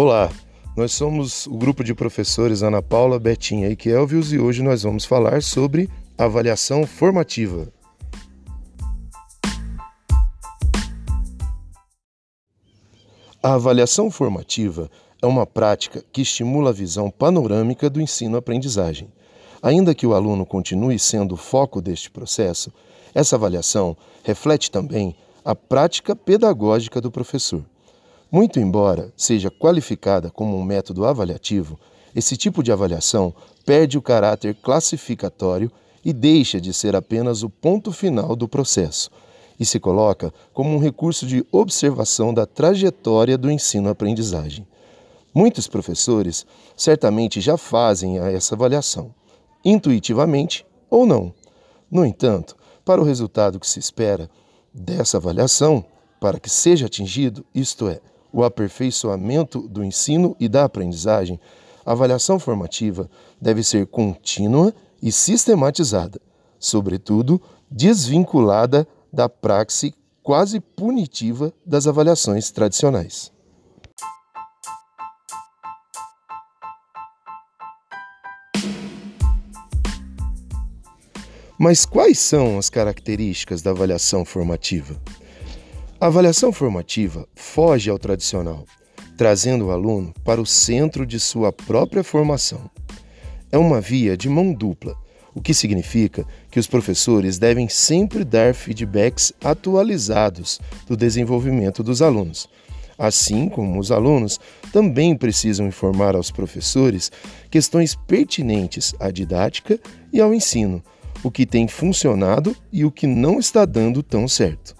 Olá, nós somos o grupo de professores Ana Paula, Betinha e Kelvius e hoje nós vamos falar sobre avaliação formativa. A avaliação formativa é uma prática que estimula a visão panorâmica do ensino-aprendizagem. Ainda que o aluno continue sendo o foco deste processo, essa avaliação reflete também a prática pedagógica do professor. Muito embora seja qualificada como um método avaliativo, esse tipo de avaliação perde o caráter classificatório e deixa de ser apenas o ponto final do processo e se coloca como um recurso de observação da trajetória do ensino-aprendizagem. Muitos professores certamente já fazem essa avaliação, intuitivamente ou não. No entanto, para o resultado que se espera dessa avaliação, para que seja atingido, isto é, o aperfeiçoamento do ensino e da aprendizagem, a avaliação formativa deve ser contínua e sistematizada, sobretudo desvinculada da praxe quase punitiva das avaliações tradicionais. Mas quais são as características da avaliação formativa? A avaliação formativa foge ao tradicional, trazendo o aluno para o centro de sua própria formação. É uma via de mão dupla, o que significa que os professores devem sempre dar feedbacks atualizados do desenvolvimento dos alunos. Assim como os alunos também precisam informar aos professores questões pertinentes à didática e ao ensino, o que tem funcionado e o que não está dando tão certo.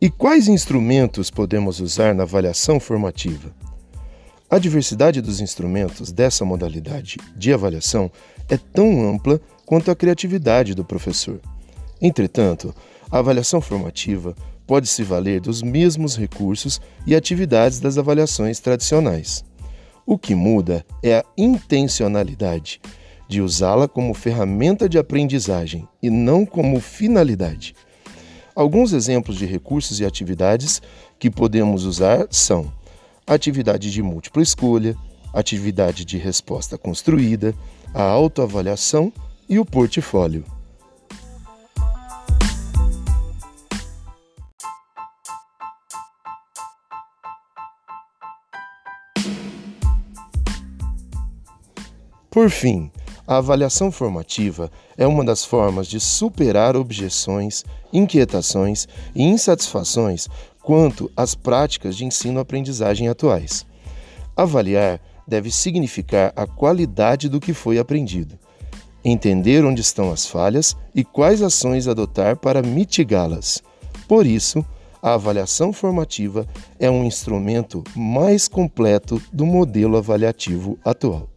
E quais instrumentos podemos usar na avaliação formativa? A diversidade dos instrumentos dessa modalidade de avaliação é tão ampla quanto a criatividade do professor. Entretanto, a avaliação formativa pode se valer dos mesmos recursos e atividades das avaliações tradicionais. O que muda é a intencionalidade de usá-la como ferramenta de aprendizagem e não como finalidade. Alguns exemplos de recursos e atividades que podemos usar são atividade de múltipla escolha, atividade de resposta construída, a autoavaliação e o portfólio. Por fim, a avaliação formativa é uma das formas de superar objeções, inquietações e insatisfações quanto às práticas de ensino-aprendizagem atuais. Avaliar deve significar a qualidade do que foi aprendido, entender onde estão as falhas e quais ações adotar para mitigá-las. Por isso, a avaliação formativa é um instrumento mais completo do modelo avaliativo atual.